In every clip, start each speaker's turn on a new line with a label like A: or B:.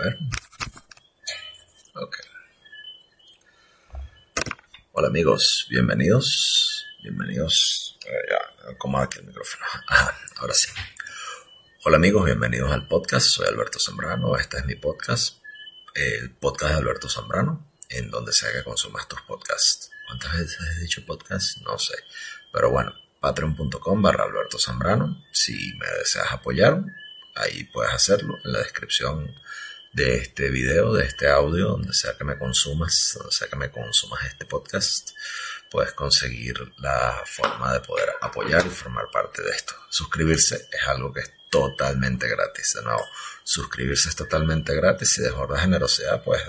A: ver. Ok. Hola amigos, bienvenidos. Bienvenidos. Ya, acomoda aquí el micrófono. Ahora sí. Hola amigos, bienvenidos al podcast. Soy Alberto Zambrano. Este es mi podcast, el podcast de Alberto Zambrano, en donde sea que consumas tus podcasts. ¿Cuántas veces he dicho podcast? No sé. Pero bueno, patreon.com barra Alberto Zambrano. Si me deseas apoyar, ahí puedes hacerlo en la descripción de este video, de este audio, donde sea que me consumas, donde sea que me consumas este podcast, puedes conseguir la forma de poder apoyar y formar parte de esto. Suscribirse es algo que es totalmente gratis. De nuevo, suscribirse es totalmente gratis. Si desbordas generosidad, puedes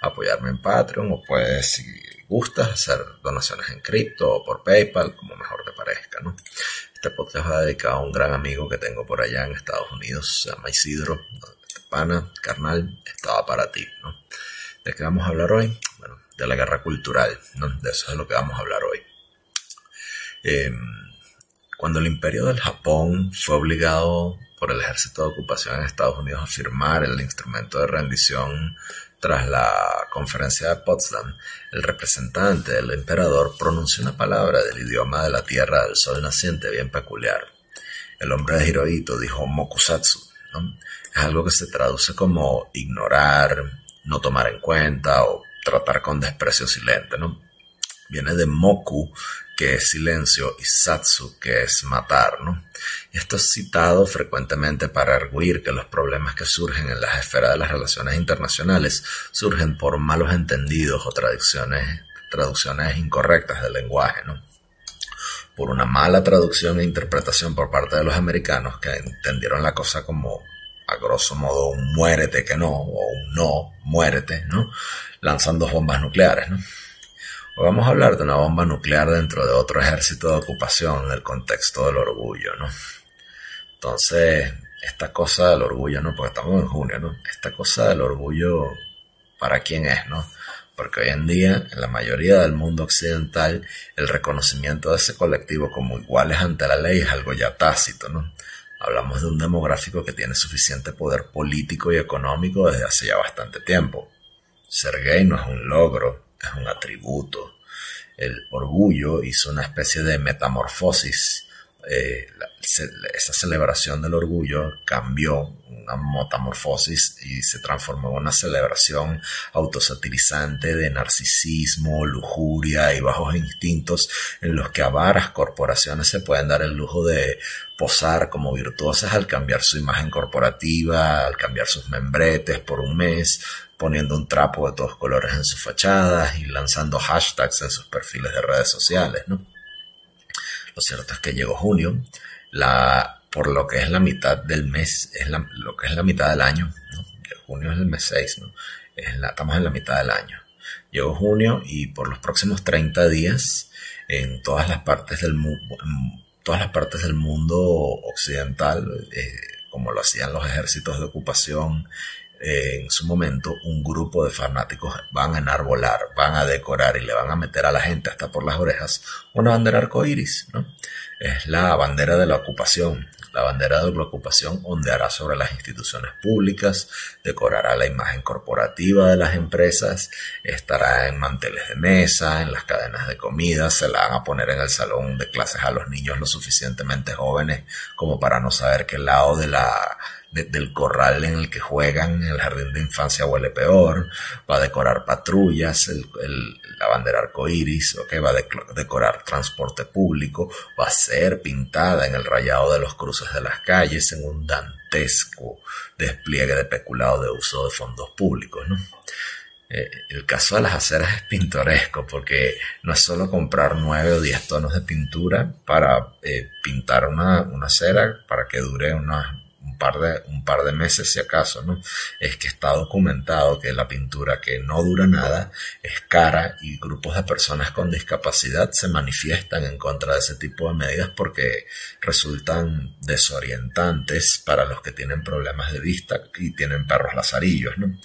A: apoyarme en Patreon o puedes, si gustas, hacer donaciones en cripto o por PayPal, como mejor te parezca, ¿no? Este podcast va dedicado a un gran amigo que tengo por allá en Estados Unidos, se llama Isidro. Pana, carnal, estaba para ti, ¿no? ¿De qué vamos a hablar hoy? Bueno, de la guerra cultural, ¿no? De eso es lo que vamos a hablar hoy. Eh, cuando el imperio del Japón fue obligado por el ejército de ocupación en Estados Unidos a firmar el instrumento de rendición tras la conferencia de Potsdam, el representante del emperador pronunció una palabra del idioma de la tierra del sol naciente bien peculiar. El hombre de Hirohito dijo mokusatsu, ¿no? Es algo que se traduce como ignorar, no tomar en cuenta o tratar con desprecio silente, ¿no? Viene de moku, que es silencio, y satsu, que es matar, ¿no? Y esto es citado frecuentemente para arguir que los problemas que surgen en las esferas de las relaciones internacionales surgen por malos entendidos o traducciones, traducciones incorrectas del lenguaje, ¿no? Por una mala traducción e interpretación por parte de los americanos que entendieron la cosa como a grosso modo un muérete que no, o un no, muérete, ¿no? Lanzan dos bombas nucleares, ¿no? Hoy vamos a hablar de una bomba nuclear dentro de otro ejército de ocupación en el contexto del orgullo, ¿no? Entonces, esta cosa del orgullo, ¿no? Porque estamos en junio, ¿no? Esta cosa del orgullo, ¿para quién es, no? Porque hoy en día, en la mayoría del mundo occidental, el reconocimiento de ese colectivo como iguales ante la ley es algo ya tácito, ¿no? Hablamos de un demográfico que tiene suficiente poder político y económico desde hace ya bastante tiempo. Ser gay no es un logro, es un atributo. El orgullo hizo una especie de metamorfosis. Eh, esa celebración del orgullo cambió una metamorfosis y se transformó en una celebración autosatirizante de narcisismo, lujuria y bajos instintos en los que avaras corporaciones se pueden dar el lujo de posar como virtuosas al cambiar su imagen corporativa, al cambiar sus membretes por un mes, poniendo un trapo de todos colores en sus fachadas y lanzando hashtags en sus perfiles de redes sociales, ¿no? Lo cierto es que llegó junio, la, por lo que es la mitad del mes, es la, lo que es la mitad del año. Junio es el mes 6, ¿no? Es la, estamos en la mitad del año. Llegó junio y por los próximos 30 días, en todas las partes del mundo, todas las partes del mundo occidental, eh, como lo hacían los ejércitos de ocupación en su momento, un grupo de fanáticos van a enarbolar, van a decorar y le van a meter a la gente hasta por las orejas una bandera arcoíris, ¿no? Es la bandera de la ocupación. La bandera de la ocupación ondeará sobre las instituciones públicas, decorará la imagen corporativa de las empresas, estará en manteles de mesa, en las cadenas de comida, se la van a poner en el salón de clases a los niños lo suficientemente jóvenes como para no saber qué lado de la de, del corral en el que juegan, en el jardín de infancia huele peor, va a decorar patrullas, el, el, la bandera arcoíris, va a de, decorar transporte público, va a ser pintada en el rayado de los cruces de las calles en un dantesco despliegue de peculado de uso de fondos públicos, ¿no? Eh, el caso de las aceras es pintoresco porque no es solo comprar nueve o diez tonos de pintura para eh, pintar una, una acera para que dure unas un par de, un par de meses si acaso, ¿no? Es que está documentado que la pintura que no dura nada es cara y grupos de personas con discapacidad se manifiestan en contra de ese tipo de medidas porque resultan desorientantes para los que tienen problemas de vista y tienen perros lazarillos, ¿no?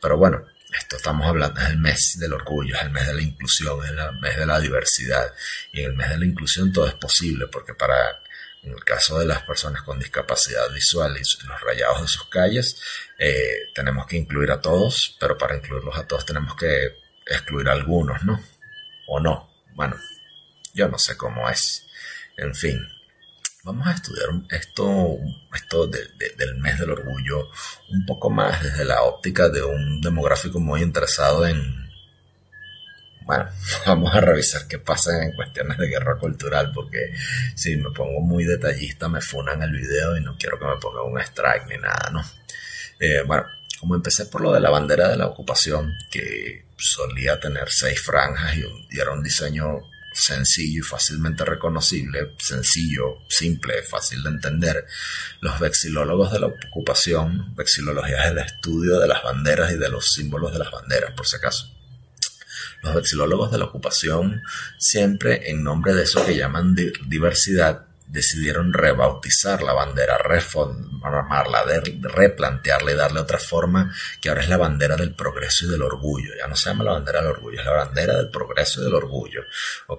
A: Pero bueno, esto estamos hablando, es el mes del orgullo, es el mes de la inclusión, es el mes de la diversidad. Y en el mes de la inclusión todo es posible, porque para en el caso de las personas con discapacidad visual y los rayados de sus calles, eh, tenemos que incluir a todos, pero para incluirlos a todos tenemos que excluir a algunos, ¿no? O no. Bueno, yo no sé cómo es. En fin, vamos a estudiar esto, esto del mes del orgullo un poco más desde la óptica de un demográfico muy interesado en bueno, vamos a revisar qué pasa en cuestiones de guerra cultural, porque si me pongo muy detallista me funan el video y no quiero que me ponga un strike ni nada, ¿no? Eh, bueno, como empecé por lo de la bandera de la ocupación, que solía tener seis franjas y, y era un diseño sencillo y fácilmente reconocible, sencillo, simple, fácil de entender, los vexilólogos de la ocupación, vexilología es el estudio de las banderas y de los símbolos de las banderas, por si acaso los vexilólogos de la ocupación, siempre en nombre de eso que llaman diversidad, decidieron rebautizar la bandera, reformarla, replantearla y darle otra forma, que ahora es la bandera del progreso y del orgullo. Ya no se llama la bandera del orgullo, es la bandera del progreso y del orgullo.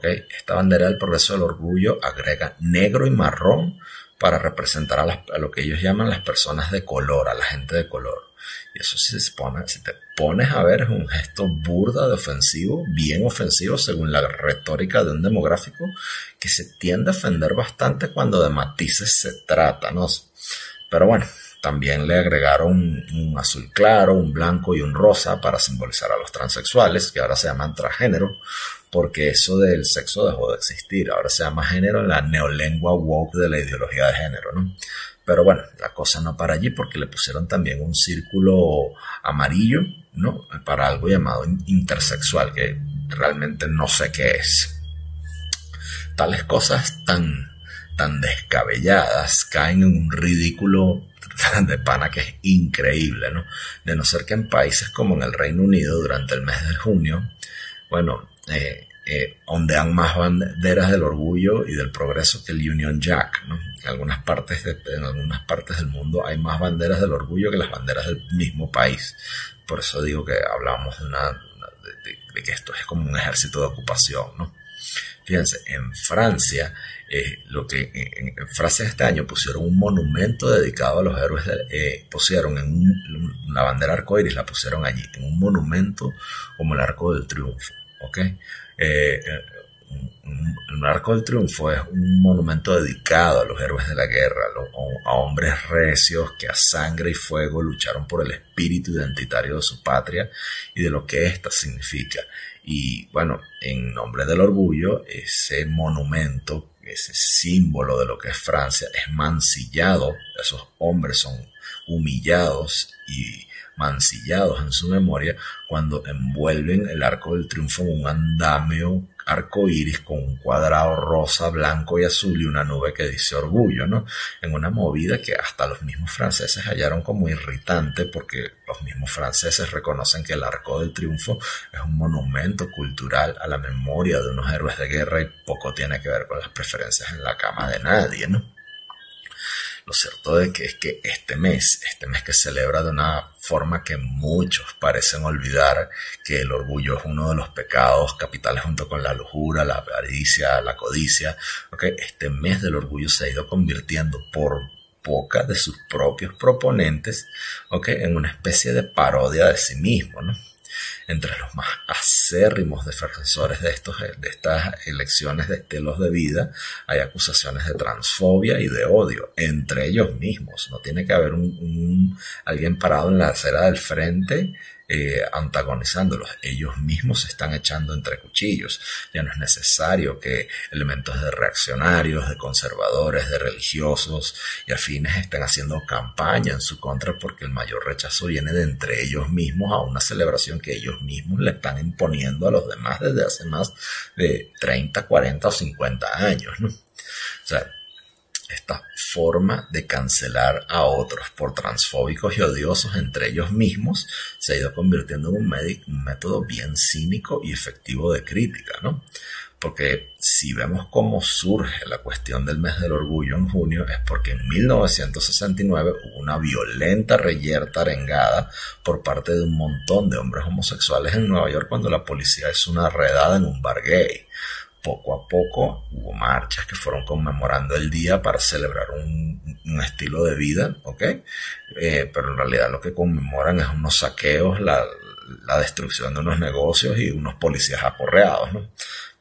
A: Esta bandera del progreso y del orgullo agrega negro y marrón para representar a, a lo que ellos llaman las personas de color, a la gente de color. Y eso si, se pone, si te pones a ver es un gesto burda de ofensivo, bien ofensivo según la retórica de un demográfico que se tiende a ofender bastante cuando de matices se trata, ¿no? Pero bueno, también le agregaron un, azul claro, un blanco y un rosa para simbolizar a los transexuales, que ahora se llaman transgénero, porque eso del sexo dejó de existir. Ahora se llama género en la neolengua woke de la ideología de género. Pero bueno, la cosa no para allí porque le pusieron también un círculo amarillo, ¿no? Para algo llamado intersexual, que realmente no sé qué es. Tales cosas tan, tan descabelladas caen en un ridículo de pana que es increíble, ¿no? De no ser que en países como en el Reino Unido durante el mes de junio, bueno, eh, eh, ondean más banderas del orgullo y del progreso que el Union Jack. ¿no? En, algunas partes en algunas partes del mundo hay más banderas del orgullo que las banderas del mismo país. Por eso digo que hablamos de, una, de, que esto es como un ejército de ocupación. ¿no? Fíjense, en Francia, eh, lo que en, Francia este año pusieron un monumento dedicado a los héroes, eh, pusieron en una bandera arcoíris, la pusieron allí, en un monumento como el Arco del Triunfo. ¿Ok? Eh, el Arco del Triunfo es un monumento dedicado a los héroes de la guerra, a hombres recios que a sangre y fuego lucharon por el espíritu identitario de su patria y de lo que ésta significa. Y bueno, en nombre del orgullo, ese monumento, ese símbolo de lo que es Francia, es mancillado. Esos hombres son humillados y mancillados en su memoria cuando envuelven el arco del triunfo en un andamio arco iris con un cuadrado rosa, blanco y azul y una nube que dice orgullo, ¿no? En una movida que hasta los mismos franceses hallaron como irritante porque los mismos franceses reconocen que el arco del triunfo es un monumento cultural a la memoria de unos héroes de guerra y poco tiene que ver con las preferencias en la cama de nadie, ¿no? Lo cierto que es que este mes, este mes que celebra de una forma que muchos parecen olvidar que el orgullo es uno de los pecados capitales junto con la lujura, la avaricia, la codicia, okay, este mes del orgullo se ha ido convirtiendo por poca de sus propios proponentes okay, en una especie de parodia de sí mismo, ¿no? Entre los más acérrimos defensores de, estos, de estas elecciones de estilos de vida hay acusaciones de transfobia y de odio entre ellos mismos. No tiene que haber un alguien parado en la acera del frente eh, antagonizándolos. Ellos mismos se están echando entre cuchillos. Ya no es necesario que elementos de reaccionarios, de conservadores, de religiosos y afines estén haciendo campaña en su contra porque el mayor rechazo viene de entre ellos mismos a una celebración que ellos mismos le están imponiendo a los demás desde hace más de 30, 40 o 50 años. O sea, esta forma de cancelar a otros por transfóbicos y odiosos entre ellos mismos se ha ido convirtiendo en un, método bien cínico y efectivo de crítica, ¿no? Porque si vemos cómo surge la cuestión del mes del orgullo en junio es porque en 1969 hubo una violenta reyerta arengada por parte de un montón de hombres homosexuales en Nueva York cuando la policía hizo una redada en un bar gay. Poco a poco hubo marchas que fueron conmemorando el día para celebrar un, estilo de vida, ¿ok? Eh, pero en realidad lo que conmemoran es unos saqueos, la, la destrucción de unos negocios y unos policías aporreados, ¿no?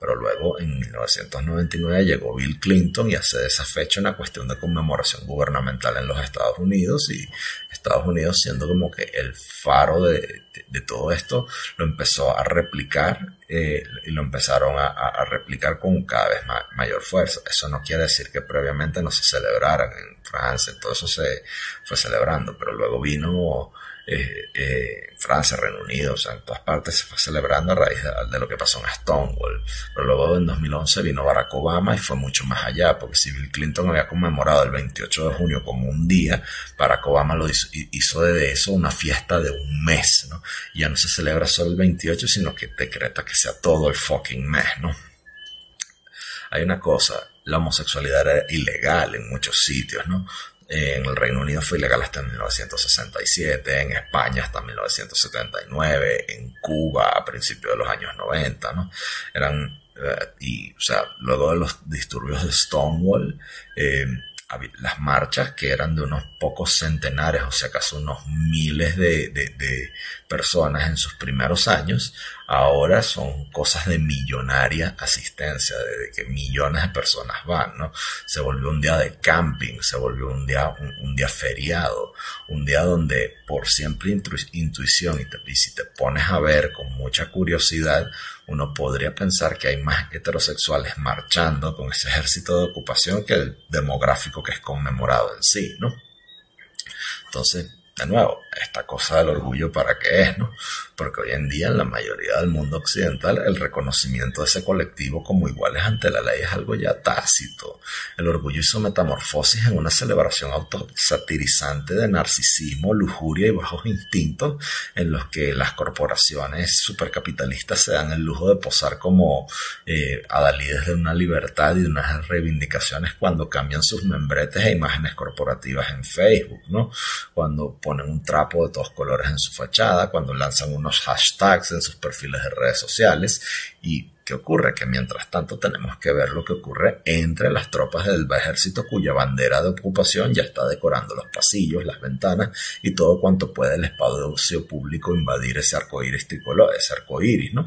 A: Pero luego en 1999 llegó Bill Clinton y hace de esa fecha una cuestión de conmemoración gubernamental en los Estados Unidos y Estados Unidos siendo como que el faro de, todo esto lo empezó a replicar eh, y lo empezaron a, replicar con cada vez mayor fuerza. Eso no quiere decir que previamente no se celebraran en Francia, todo eso se fue celebrando, pero luego vino eh, eh, Francia, Reino Unido, o sea, en todas partes se fue celebrando a raíz de, lo que pasó en Stonewall. Pero luego en 2011 vino Barack Obama y fue mucho más allá, porque si Bill Clinton había conmemorado el 28 de junio como un día, Barack Obama lo hizo, de eso una fiesta de un mes, ¿no? ya no se celebra solo el 28, sino que decreta que sea todo el fucking mes, ¿no? Hay una cosa, la homosexualidad era ilegal en muchos sitios, ¿no? En el Reino Unido fue ilegal hasta 1967, en España hasta 1979, en Cuba a principios de los años 90, ¿no? Eran, eh, y, o sea, luego de los disturbios de Stonewall, eh, las marchas que eran de unos pocos centenares, o sea, acaso unos miles de, de, personas en sus primeros años, ahora son cosas de millonaria asistencia, de, que millones de personas van, ¿no? Se volvió un día de camping, se volvió un día, un, día feriado, un día donde por siempre intuición y, y si te pones a ver con mucha curiosidad, uno podría pensar que hay más heterosexuales marchando con ese ejército de ocupación que el demográfico que es conmemorado en sí, ¿no? Entonces, de nuevo, esta cosa del orgullo para qué es, ¿no? Porque hoy en día en la mayoría del mundo occidental el reconocimiento de ese colectivo como iguales ante la ley es algo ya tácito. El orgullo hizo metamorfosis en una celebración autosatirizante de narcisismo, lujuria y bajos instintos en los que las corporaciones supercapitalistas se dan el lujo de posar como eh, adalides de una libertad y de unas reivindicaciones cuando cambian sus membretes e imágenes corporativas en Facebook, ¿no? Cuando ponen un trapo de todos colores en su fachada, cuando lanzan unos hashtags en sus perfiles de redes sociales. ¿Y qué ocurre? Que mientras tanto tenemos que ver lo que ocurre entre las tropas del ejército cuya bandera de ocupación ya está decorando los pasillos, las ventanas y todo cuanto puede el espacio público invadir ese arcoíris tricolor, ese arcoíris, ¿no?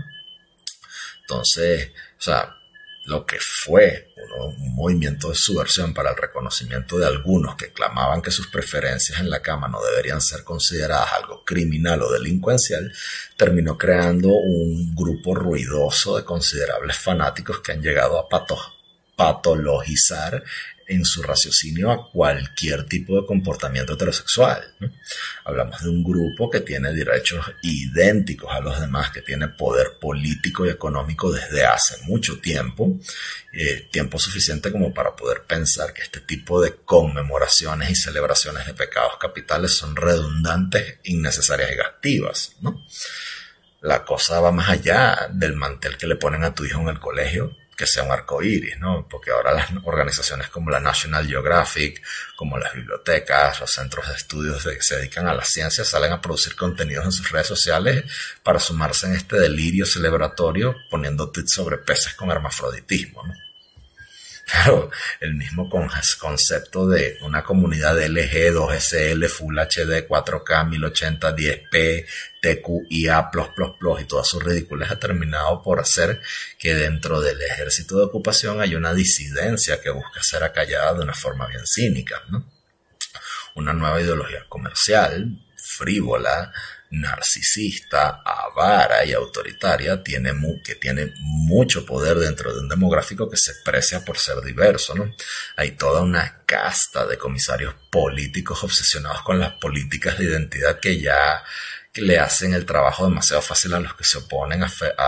A: Entonces, o sea, lo que fue un movimiento de subversión para el reconocimiento de algunos que clamaban que sus preferencias en la cama no deberían ser consideradas algo criminal o delincuencial, terminó creando un grupo ruidoso de considerables fanáticos que han llegado a patologizar en su raciocinio a cualquier tipo de comportamiento heterosexual. Hablamos de un grupo que tiene derechos idénticos a los demás, que tiene poder político y económico desde hace mucho tiempo, eh, tiempo suficiente como para poder pensar que este tipo de conmemoraciones y celebraciones de pecados capitales son redundantes, innecesarias y gastivas. La cosa va más allá del mantel que le ponen a tu hijo en el colegio que sea un arco iris, ¿no? Porque ahora las organizaciones como la National Geographic, como las bibliotecas, los centros de estudios que se dedican a la ciencia, salen a producir contenidos en sus redes sociales para sumarse en este delirio celebratorio poniendo tweets sobre peces con hermafroditismo, ¿no? Claro, el mismo concepto de una comunidad LG, 2SL, Full HD, 4K, 1080, 10p, TQIA+++ y todas sus ridículas ha terminado por hacer que dentro del ejército de ocupación hay una disidencia que busca ser acallada de una forma bien cínica, ¿no? Una nueva ideología comercial, frívola, narcisista, avara y autoritaria, tiene que tiene mucho poder dentro de un demográfico que se precia por ser diverso, ¿no? Hay toda una casta de comisarios políticos obsesionados con las políticas de identidad que ya le hacen el trabajo demasiado fácil a los que se oponen a,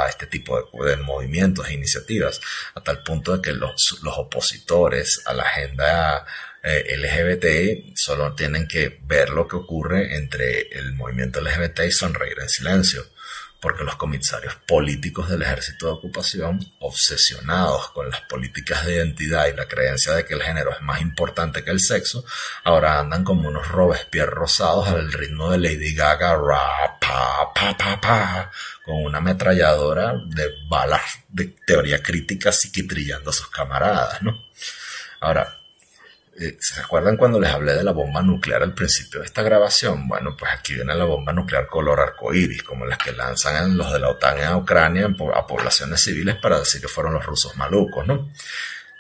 A: este tipo de, movimientos e iniciativas, a tal punto de que los, los opositores a la agenda eh, LGBT solo tienen que ver lo que ocurre entre el movimiento LGBT y sonreír en silencio. porque los comisarios políticos del ejército de ocupación, obsesionados con las políticas de identidad y la creencia de que el género es más importante que el sexo, ahora andan como unos Robespierre rosados al ritmo de Lady Gaga, pa, pa, pa, pa, con una ametralladora de balas de teoría crítica psiquitrillando a sus camaradas, ¿no? Ahora, eh, ¿Se acuerdan cuando les hablé de la bomba nuclear al principio de esta grabación? Bueno, pues aquí viene la bomba nuclear color arcoíris, como las que lanzan los de la OTAN en Ucrania a poblaciones civiles para decir que fueron los rusos malucos, ¿no?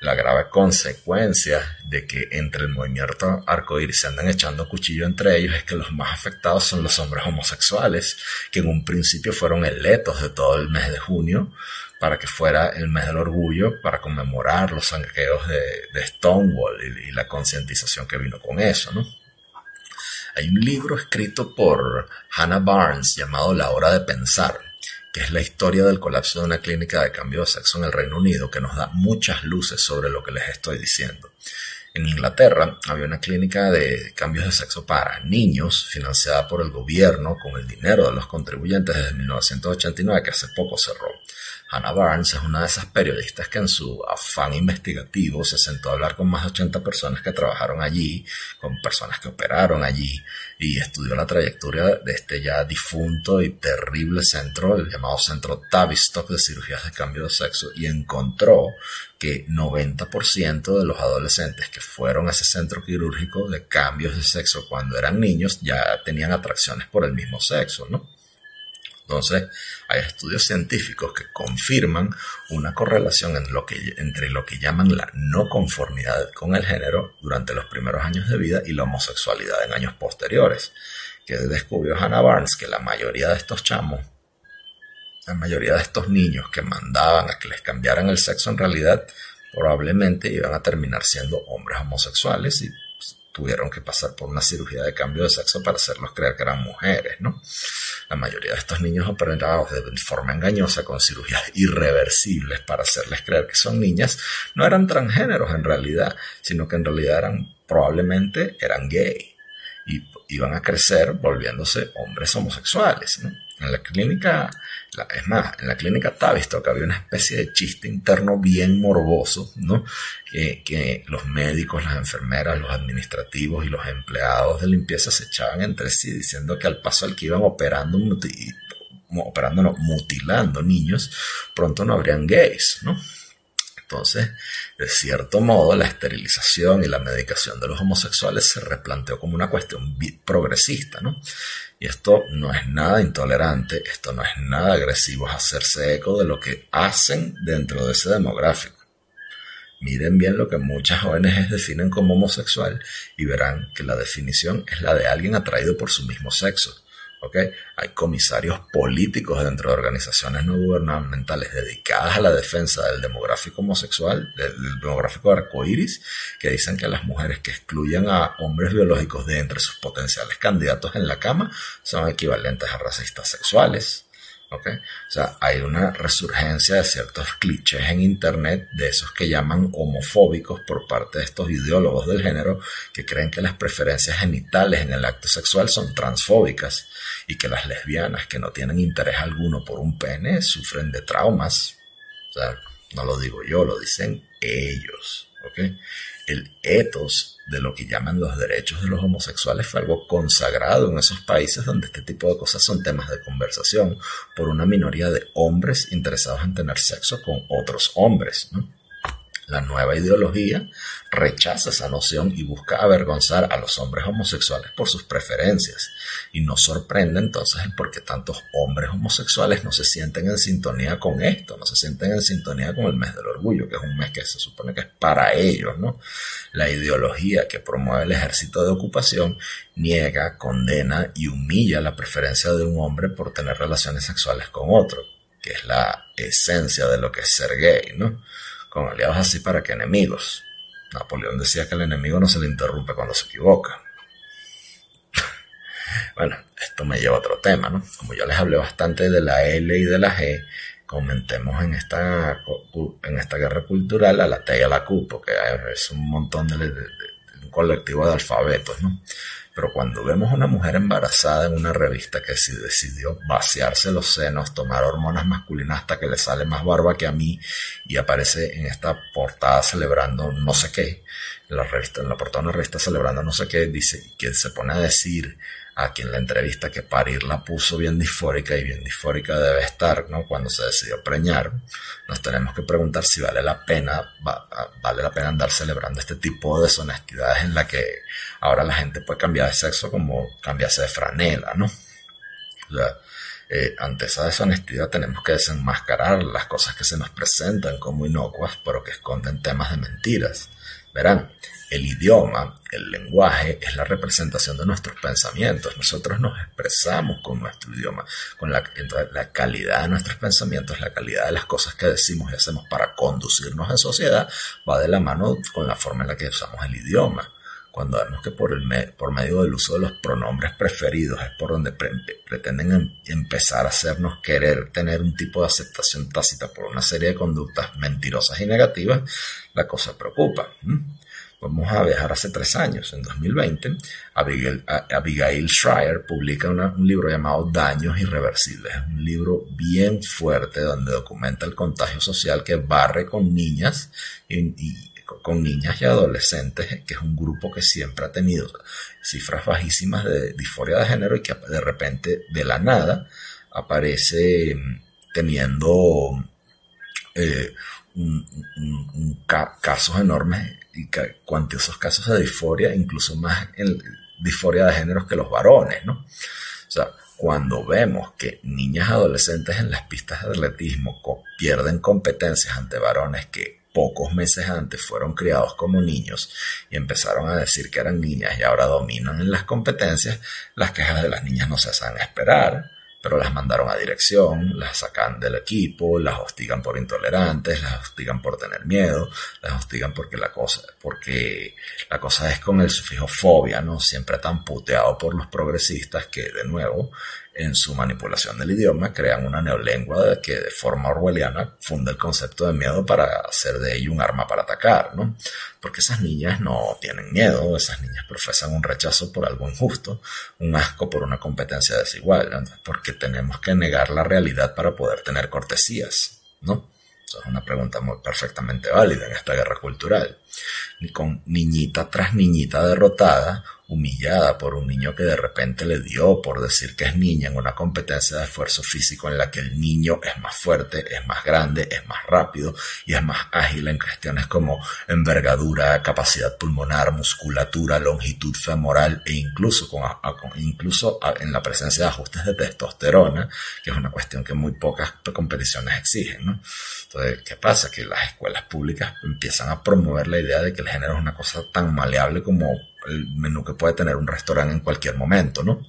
A: La grave consecuencia de que entre el movimiento arcoíris se andan echando cuchillo entre ellos es que los más afectados son los hombres homosexuales, que en un principio fueron eletos de todo el mes de junio para que fuera el mes del orgullo, para conmemorar los saqueos de, Stonewall y, la concientización que vino con eso. Hay un libro escrito por Hannah Barnes llamado La hora de pensar, que es la historia del colapso de una clínica de cambio de sexo en el Reino Unido, que nos da muchas luces sobre lo que les estoy diciendo. En Inglaterra había una clínica de cambios de sexo para niños financiada por el gobierno con el dinero de los contribuyentes desde 1989 que hace poco cerró. Hannah Barnes es una de esas periodistas que en su afán investigativo se sentó a hablar con más de 80 personas que trabajaron allí, con personas que operaron allí y estudió la trayectoria de este ya difunto y terrible centro, el llamado Centro Tavistock de Cirugías de Cambio de Sexo, y encontró que 90% de los adolescentes que fueron a ese centro quirúrgico de cambios de sexo cuando eran niños ya tenían atracciones por el mismo sexo, ¿no? Entonces, hay estudios científicos que confirman una correlación entre lo que llaman la no conformidad con el género durante los primeros años de vida y la homosexualidad en años posteriores. Que descubrió Hannah Barnes que la mayoría de estos chamos, la mayoría de estos niños que mandaban a que les cambiaran el sexo en realidad, probablemente iban a terminar siendo hombres homosexuales y tuvieron que pasar por una cirugía de cambio de sexo para hacerlos creer que eran mujeres, ¿no? La mayoría de estos niños operados de forma engañosa con cirugías irreversibles para hacerles creer que son niñas no eran transgéneros en realidad, sino que en realidad eran probablemente eran gay y iban a crecer volviéndose hombres homosexuales. En la clínica, es más, en la clínica Tavistock había una especie de chiste interno bien morboso, ¿no? que los médicos, las enfermeras, los administrativos y los empleados de limpieza se echaban entre sí diciendo que al paso al que iban operando, operando no, mutilando niños, pronto no habrían gays, ¿no? Entonces, de cierto modo, la esterilización y la medicación de los homosexuales se replanteó como una cuestión progresista, ¿no? Y esto no es nada intolerante, esto no es nada agresivo, es hacerse eco de lo que hacen dentro de ese demográfico. Miren bien lo que muchas ONGs definen como homosexual y verán que la definición es la de alguien atraído por su mismo sexo. Hay comisarios políticos dentro de organizaciones no gubernamentales dedicadas a la defensa del demográfico homosexual, del, demográfico arcoíris, que dicen que las mujeres que excluyan a hombres biológicos de entre sus potenciales candidatos en la cama son equivalentes a racistas sexuales. O sea, hay una resurgencia de ciertos clichés en Internet de esos que llaman homofóbicos por parte de estos ideólogos del género que creen que las preferencias genitales en el acto sexual son transfóbicas y que las lesbianas que no tienen interés alguno por un pene sufren de traumas. O sea, no lo digo yo, lo dicen ellos. ¿ok? El ethos de lo que llaman los derechos de los homosexuales fue algo consagrado en esos países donde este tipo de cosas son temas de conversación por una minoría de hombres interesados en tener sexo con otros hombres. ¿no? La nueva ideología rechaza esa noción y busca avergonzar a los hombres homosexuales por sus preferencias. Y nos sorprende entonces el por qué tantos hombres homosexuales no se sienten en sintonía con esto, no se sienten en sintonía con el mes del orgullo, que es un mes que se supone que es para ellos, ¿no? La ideología que promueve el ejército de ocupación niega, condena y humilla la preferencia de un hombre por tener relaciones sexuales con otro, que es la esencia de lo que es ser gay, ¿no? Con aliados así para que enemigos. Napoleón decía que el enemigo no se le interrumpe cuando se equivoca. bueno, esto me lleva a otro tema, ¿no? Como ya les hablé bastante de la L y de la G, comentemos en esta, en esta guerra cultural a la T y a la Q, porque es un montón de, un colectivo de alfabetos, ¿no? Pero cuando vemos una mujer embarazada en una revista que decidió vaciarse los senos, tomar hormonas masculinas hasta que le sale más barba que a mí y aparece en esta portada celebrando no sé qué, en la revista, en la portada de una revista celebrando no sé qué, dice que se pone a decir a quien la entrevista que parir la puso bien disfórica y bien disfórica debe estar, ¿no? Cuando se decidió preñar, nos tenemos que preguntar si vale la pena, vale la pena andar celebrando este tipo de deshonestidades en la que ahora la gente puede cambiar de sexo como cambiarse de franela, ¿no? O sea, eh, ante esa deshonestidad tenemos que desenmascarar las cosas que se nos presentan como inocuas, pero que esconden temas de mentiras. Verán, el idioma, el lenguaje, es la representación de nuestros pensamientos. Nosotros nos expresamos con nuestro idioma, con la, la calidad de nuestros pensamientos, la calidad de las cosas que decimos y hacemos para conducirnos en sociedad, va de la mano con la forma en la que usamos el idioma cuando vemos que por, el por medio del uso de los pronombres preferidos es por donde pretenden em-, empezar a hacernos querer tener un tipo de aceptación tácita por una serie de conductas mentirosas y negativas, la cosa preocupa. Vamos a viajar hace tres años, en 2020, Abigail, Schreier publica un libro llamado Daños Irreversibles. Es un libro bien fuerte donde documenta el contagio social que barre con niñas y, con niñas y adolescentes, que es un grupo que siempre ha tenido cifras bajísimas de disforia de género y que de repente, de la nada, aparece mm, teniendo eh, casos enormes y cuantiosos casos de disforia, incluso más en disforia de género que los varones, ¿no? O sea, cuando vemos que niñas adolescentes en las pistas de atletismo pierden competencias ante varones que pocos meses antes fueron criados como niños y empezaron a decir que eran niñas y ahora dominan en las competencias, las quejas de las niñas no se hacen esperar pero las mandaron a dirección, las sacan del equipo, las hostigan por intolerantes, las hostigan por tener miedo, las hostigan porque la cosa, porque la cosa es con el sufijo fobia, ¿no? Siempre tan puteado por los progresistas que, de nuevo, en su manipulación del idioma crean una neolengua que de forma orwelliana funda el concepto de miedo para hacer de ello un arma para atacar, ¿no? Porque esas niñas no tienen miedo, esas niñas profesan un rechazo por algo injusto, un asco por una competencia desigual, ¿no? porque tenemos que negar la realidad para poder tener cortesías, ¿no? Es una pregunta muy perfectamente válida en esta guerra cultural. Y con niñita tras niñita derrotada, humillada por un niño que de repente le dio por decir que es niña en una competencia de esfuerzo físico en la que el niño es más fuerte, es más grande, es más rápido y es más ágil en cuestiones como envergadura, capacidad pulmonar, musculatura, longitud femoral e incluso, incluso en la presencia de ajustes de testosterona, que es una cuestión que muy pocas competiciones exigen. Entonces, ¿qué pasa? Que las escuelas públicas empiezan a promover la idea de que el género es una cosa tan maleable como el menú que puede tener un restaurante en cualquier momento, ¿no?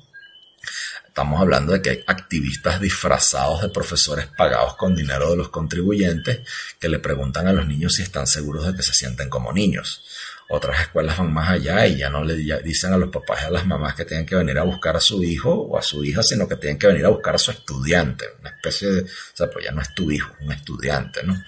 A: Estamos hablando de que hay activistas disfrazados de profesores pagados con dinero de los contribuyentes que le preguntan a los niños si están seguros de que se sienten como niños. Otras escuelas van más allá y ya no le dicen a los papás y a las mamás que tienen que venir a buscar a su hijo o a su hija, sino que tienen que venir a buscar a su estudiante. Una especie de, o sea, pues ya no es tu hijo, un estudiante, ¿no?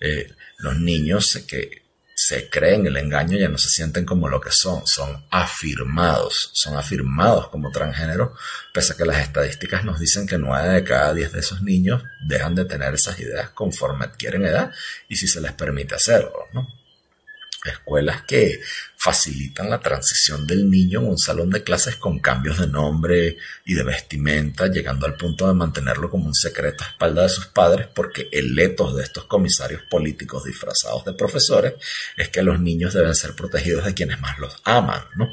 A: Eh, los niños que se creen el engaño, ya no se sienten como lo que son, son afirmados, son afirmados como transgénero, pese a que las estadísticas nos dicen que nueve de cada diez de esos niños dejan de tener esas ideas conforme adquieren edad y si se les permite hacerlo, ¿no? Escuelas que facilitan la transición del niño en un salón de clases con cambios de nombre y de vestimenta, llegando al punto de mantenerlo como un secreto a espalda de sus padres, porque el etos de estos comisarios políticos disfrazados de profesores es que los niños deben ser protegidos de quienes más los aman, ¿no?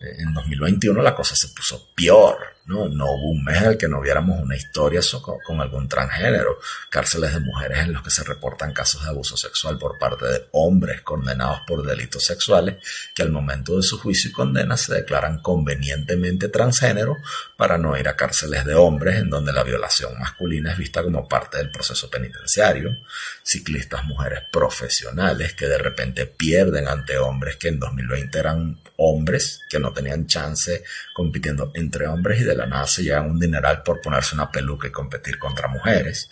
A: En 2021 la cosa se puso peor, ¿no? No hubo un mes en el que no viéramos una historia con, algún transgénero, cárceles de mujeres en los que se reportan casos de abuso sexual por parte de hombres condenados por delitos sexuales que al momento de su juicio y condena se declaran convenientemente transgénero para no ir a cárceles de hombres en donde la violación masculina es vista como parte del proceso penitenciario, ciclistas mujeres profesionales que de repente pierden ante hombres que en 2020 eran hombres que no tenían chance compitiendo entre hombres y de la nada se llevan un dineral por ponerse una peluca y competir contra mujeres.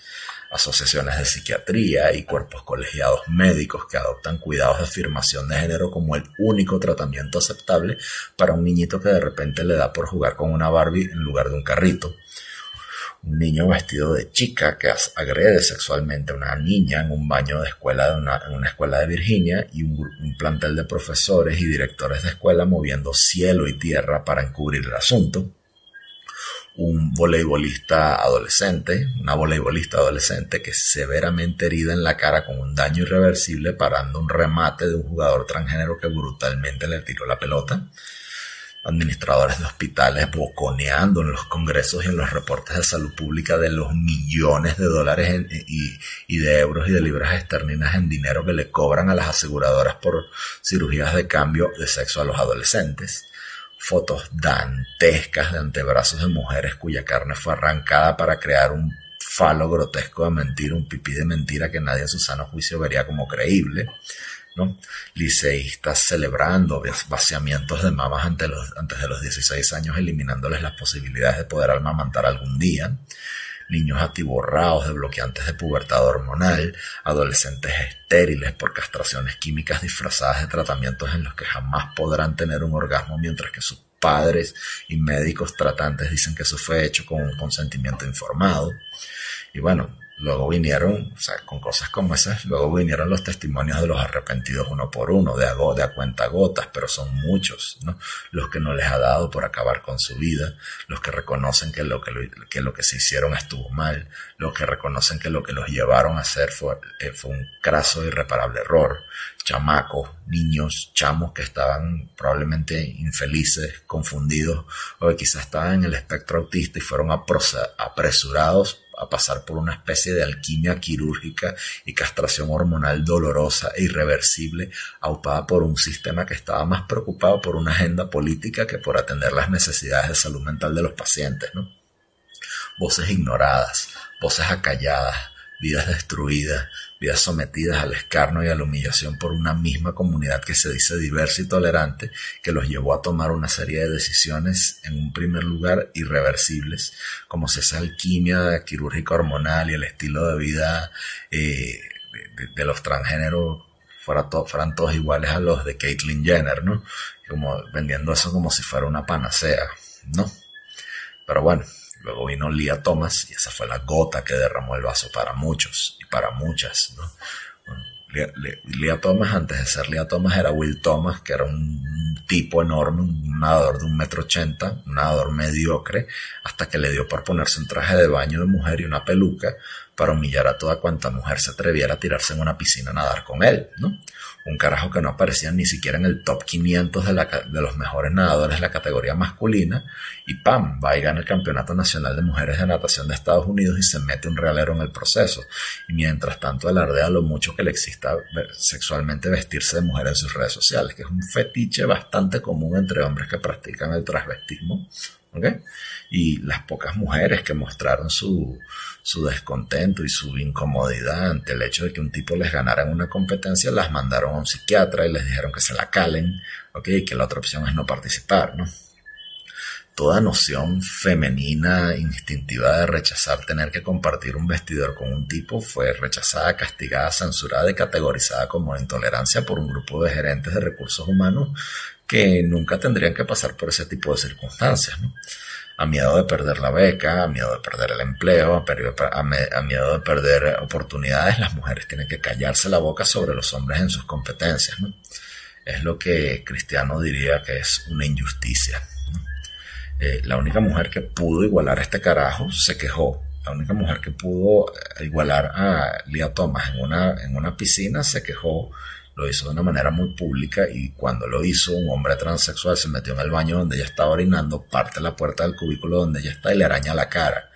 A: asociaciones de psiquiatría y cuerpos colegiados médicos que adoptan cuidados de afirmación de género como el único tratamiento aceptable para un niñito que de repente le da por jugar con una Barbie en lugar de un carrito un niño vestido de chica que agrede sexualmente a una niña en un baño de escuela de una, en una escuela de Virginia y un, plantel de profesores y directores de escuela moviendo cielo y tierra para encubrir el asunto. Un voleibolista adolescente, una voleibolista adolescente que severamente herida en la cara con un daño irreversible parando un remate de un jugador transgénero que brutalmente le tiró la pelota administradores de hospitales boconeando en los congresos y en los reportes de salud pública de los millones de dólares y, de euros y de libras esterlinas en dinero que le cobran a las aseguradoras por cirugías de cambio de sexo a los adolescentes. Fotos dantescas de antebrazos de mujeres cuya carne fue arrancada para crear un falo grotesco de mentira, un pipí de mentira que nadie en su sano juicio vería como creíble ¿no? Liceístas celebrando vaciamientos de mamas antes de, los, antes de los 16 años, eliminándoles las posibilidades de poder amamantar algún día. Niños atiborrados de bloqueantes de pubertad hormonal, adolescentes estériles por castraciones químicas disfrazadas de tratamientos en los que jamás podrán tener un orgasmo mientras que sus padres y médicos tratantes dicen que eso fue hecho con un consentimiento informado. Y bueno, Luego vinieron, o sea, con cosas como esas, luego vinieron los testimonios de los arrepentidos uno por uno, de a, de a cuenta gotas, pero son muchos, ¿no? Los que no les ha dado por acabar con su vida, los que reconocen que lo que, que, lo que se hicieron estuvo mal, los que reconocen que lo que los llevaron a hacer fue, eh, fue un craso e irreparable error, chamacos, niños, chamos que estaban probablemente infelices, confundidos, o que quizás estaban en el espectro autista y fueron apresurados a pasar por una especie de alquimia quirúrgica y castración hormonal dolorosa e irreversible, aupada por un sistema que estaba más preocupado por una agenda política que por atender las necesidades de salud mental de los pacientes. ¿no? Voces ignoradas, voces acalladas, vidas destruidas, vidas sometidas al escarno y a la humillación por una misma comunidad que se dice diversa y tolerante, que los llevó a tomar una serie de decisiones, en un primer lugar, irreversibles, como esa alquimia quirúrgica hormonal y el estilo de vida eh, de, los transgéneros fuera fueran todos iguales a los de Caitlyn Jenner, ¿no? Como vendiendo eso como si fuera una panacea, ¿no? Pero bueno, Luego vino Lia Thomas y esa fue la gota que derramó el vaso para muchos y para muchas. ¿no? Lia, Thomas, antes de ser Lia Thomas, era Will Thomas, que era un tipo enorme, un nadador de un metro ochenta, un nadador mediocre, hasta que le dio por ponerse un traje de baño de mujer y una peluca para humillar a toda cuanta mujer se atreviera a tirarse en una piscina a nadar con él, ¿no? un carajo que no aparecía ni siquiera en el top 500 de, de los mejores nadadores de la categoría masculina, y ¡pam! va y gana el Campeonato Nacional de Mujeres de Natación de Estados Unidos y se mete un realero en el proceso. Y mientras tanto alardea lo mucho que le sexualmente vestirse de mujer en sus redes sociales, que es un fetiche bastante común entre hombres que practican el transvestismo. Y las pocas mujeres que mostraron su, su descontento y su incomodidad ante el hecho de que un tipo les ganara en una competencia, las mandaron a un psiquiatra y les dijeron que se la calen, ¿ok? Y que la otra opción es no participar, ¿no? Toda noción femenina instintiva de rechazar tener que compartir un vestidor con un tipo fue rechazada, castigada, censurada y categorizada como intolerancia por un grupo de gerentes de recursos humanos que nunca tendrían que pasar por ese tipo de circunstancias, a miedo de perder la beca, a miedo de perder el empleo, a, miedo de perder oportunidades, las mujeres tienen que callarse la boca sobre los hombres en sus competencias. ¿no? Es lo que Cristiano diría que es una injusticia. Eh, la única mujer que pudo igualar a este carajo se quejó. La única mujer que pudo igualar a Lia Thomas en una, en una piscina se quejó lo hizo de una manera muy pública y cuando lo hizo un hombre transexual se metió en el baño donde ella estaba orinando, parte la puerta del cubículo donde ella está y le araña la cara.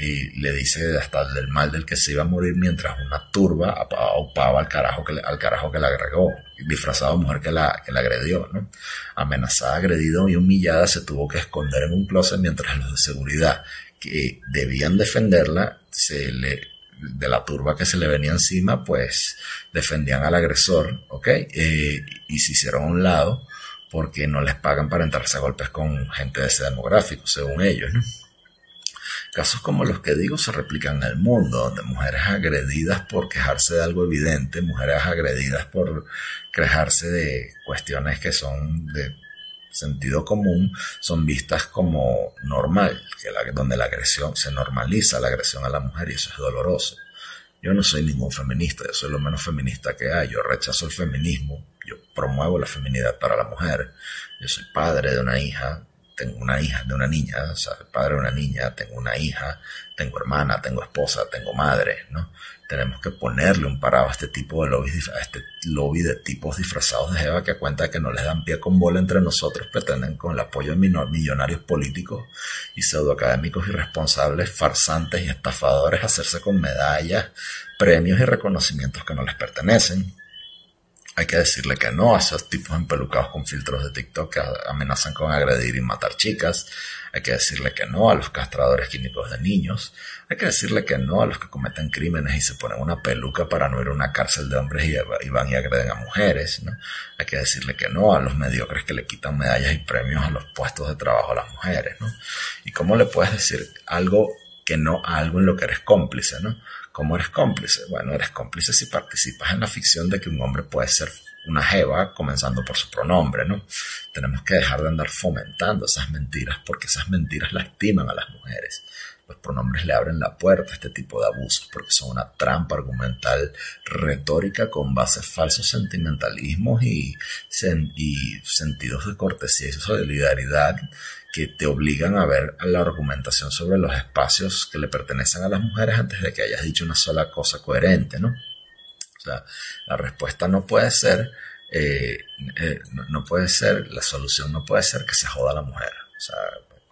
A: Y le dice hasta del mal del que se iba a morir mientras una turba aupaba al carajo que al carajo que la agregó, disfrazado de mujer que la, que la agredió, ¿no? Amenazada, agredida y humillada se tuvo que esconder en un closet mientras los de seguridad que debían defenderla se le de la turba que se le venía encima, pues defendían al agresor, ¿ok? Eh, y se hicieron a un lado porque no les pagan para entrarse a golpes con gente de ese demográfico, según ellos. Casos como los que digo se replican en el mundo, donde mujeres agredidas por quejarse de algo evidente, mujeres agredidas por quejarse de cuestiones que son de sentido común, son vistas como normal, que donde la agresión se normaliza la agresión a la mujer y eso es doloroso. Yo no soy ningún feminista, yo soy lo menos feminista que hay, yo rechazo el feminismo, yo promuevo la feminidad para la mujer, yo soy padre de una hija, tengo una hija de una niña, o sea, padre de una niña, tengo una hija, tengo hermana, tengo esposa, tengo madre, ¿no? Tenemos que ponerle un parado a este tipo de lobbies, a este lobby de tipos disfrazados de Jeva que cuenta que no les dan pie con bola entre nosotros, pretenden con el apoyo de millonarios políticos y pseudoacadémicos irresponsables, farsantes y estafadores hacerse con medallas, premios y reconocimientos que no les pertenecen hay que decirle que no a esos tipos empelucados con filtros de TikTok que amenazan con agredir y matar chicas. Hay que decirle que no a los castradores químicos de niños. Hay que decirle que no a los que cometen crímenes y se ponen una peluca para no ir a una cárcel de hombres y, van y agreden a mujeres. ¿no? Hay que decirle que no a los mediocres que le quitan medallas y premios a los puestos de trabajo a las mujeres. ¿no? ¿Y cómo le puedes decir algo que no a algo en lo que eres cómplice? ¿no? ¿Cómo eres cómplice? Bueno, eres cómplice si participas en la ficción de que un hombre puede ser una jeva, comenzando por su pronombre, ¿no? Tenemos que dejar de andar fomentando esas mentiras porque esas mentiras lastiman a las mujeres. Los pronombres le abren la puerta a este tipo de abusos porque son una trampa argumental retórica con bases falsos sentimentalismos y, y sentidos de cortesía y solidaridad que te obligan a ver la argumentación sobre los espacios que le pertenecen a las mujeres antes de que hayas dicho una sola cosa coherente, ¿no? O sea, la respuesta no puede ser, eh, eh, no, puede ser, la solución no puede ser que se joda a la mujer. O sea,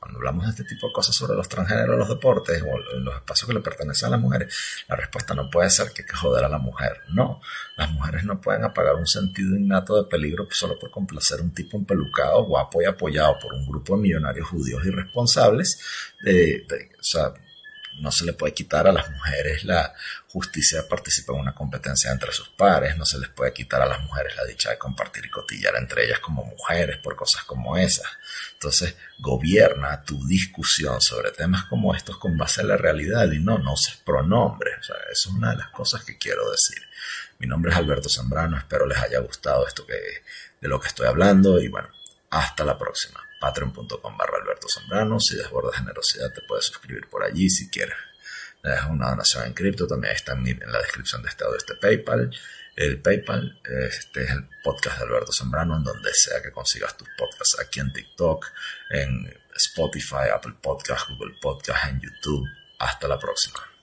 A: cuando hablamos de este tipo de cosas sobre los transgéneros, los deportes o los espacios que le pertenecen a las mujeres, la respuesta no puede ser que hay que joder a la mujer. No, las mujeres no pueden apagar un sentido innato de peligro solo por complacer a un tipo empelucado, guapo y apoyado por un grupo de millonarios judíos irresponsables. De, o sea, no se le puede quitar a las mujeres la justicia de participar en una competencia entre sus pares, no se les puede quitar a las mujeres la dicha de compartir y cotillar entre ellas como mujeres por cosas como esas. Entonces, gobierna tu discusión sobre temas como estos con base en la realidad y no, no uses pronombres. O sea, eso es una de las cosas que quiero decir. Mi nombre es Alberto Zambrano, espero les haya gustado esto que, de lo que estoy hablando y bueno, hasta la próxima patreon.com barra Alberto Zambrano. Si desborda generosidad, te puedes suscribir por allí si quieres. Le una donación en cripto, también está en, la descripción de este este PayPal. El PayPal, este es el podcast de Alberto Zambrano, en donde sea que consigas tus podcasts, aquí en TikTok, en Spotify, Apple Podcast, Google Podcast, en YouTube. Hasta la próxima.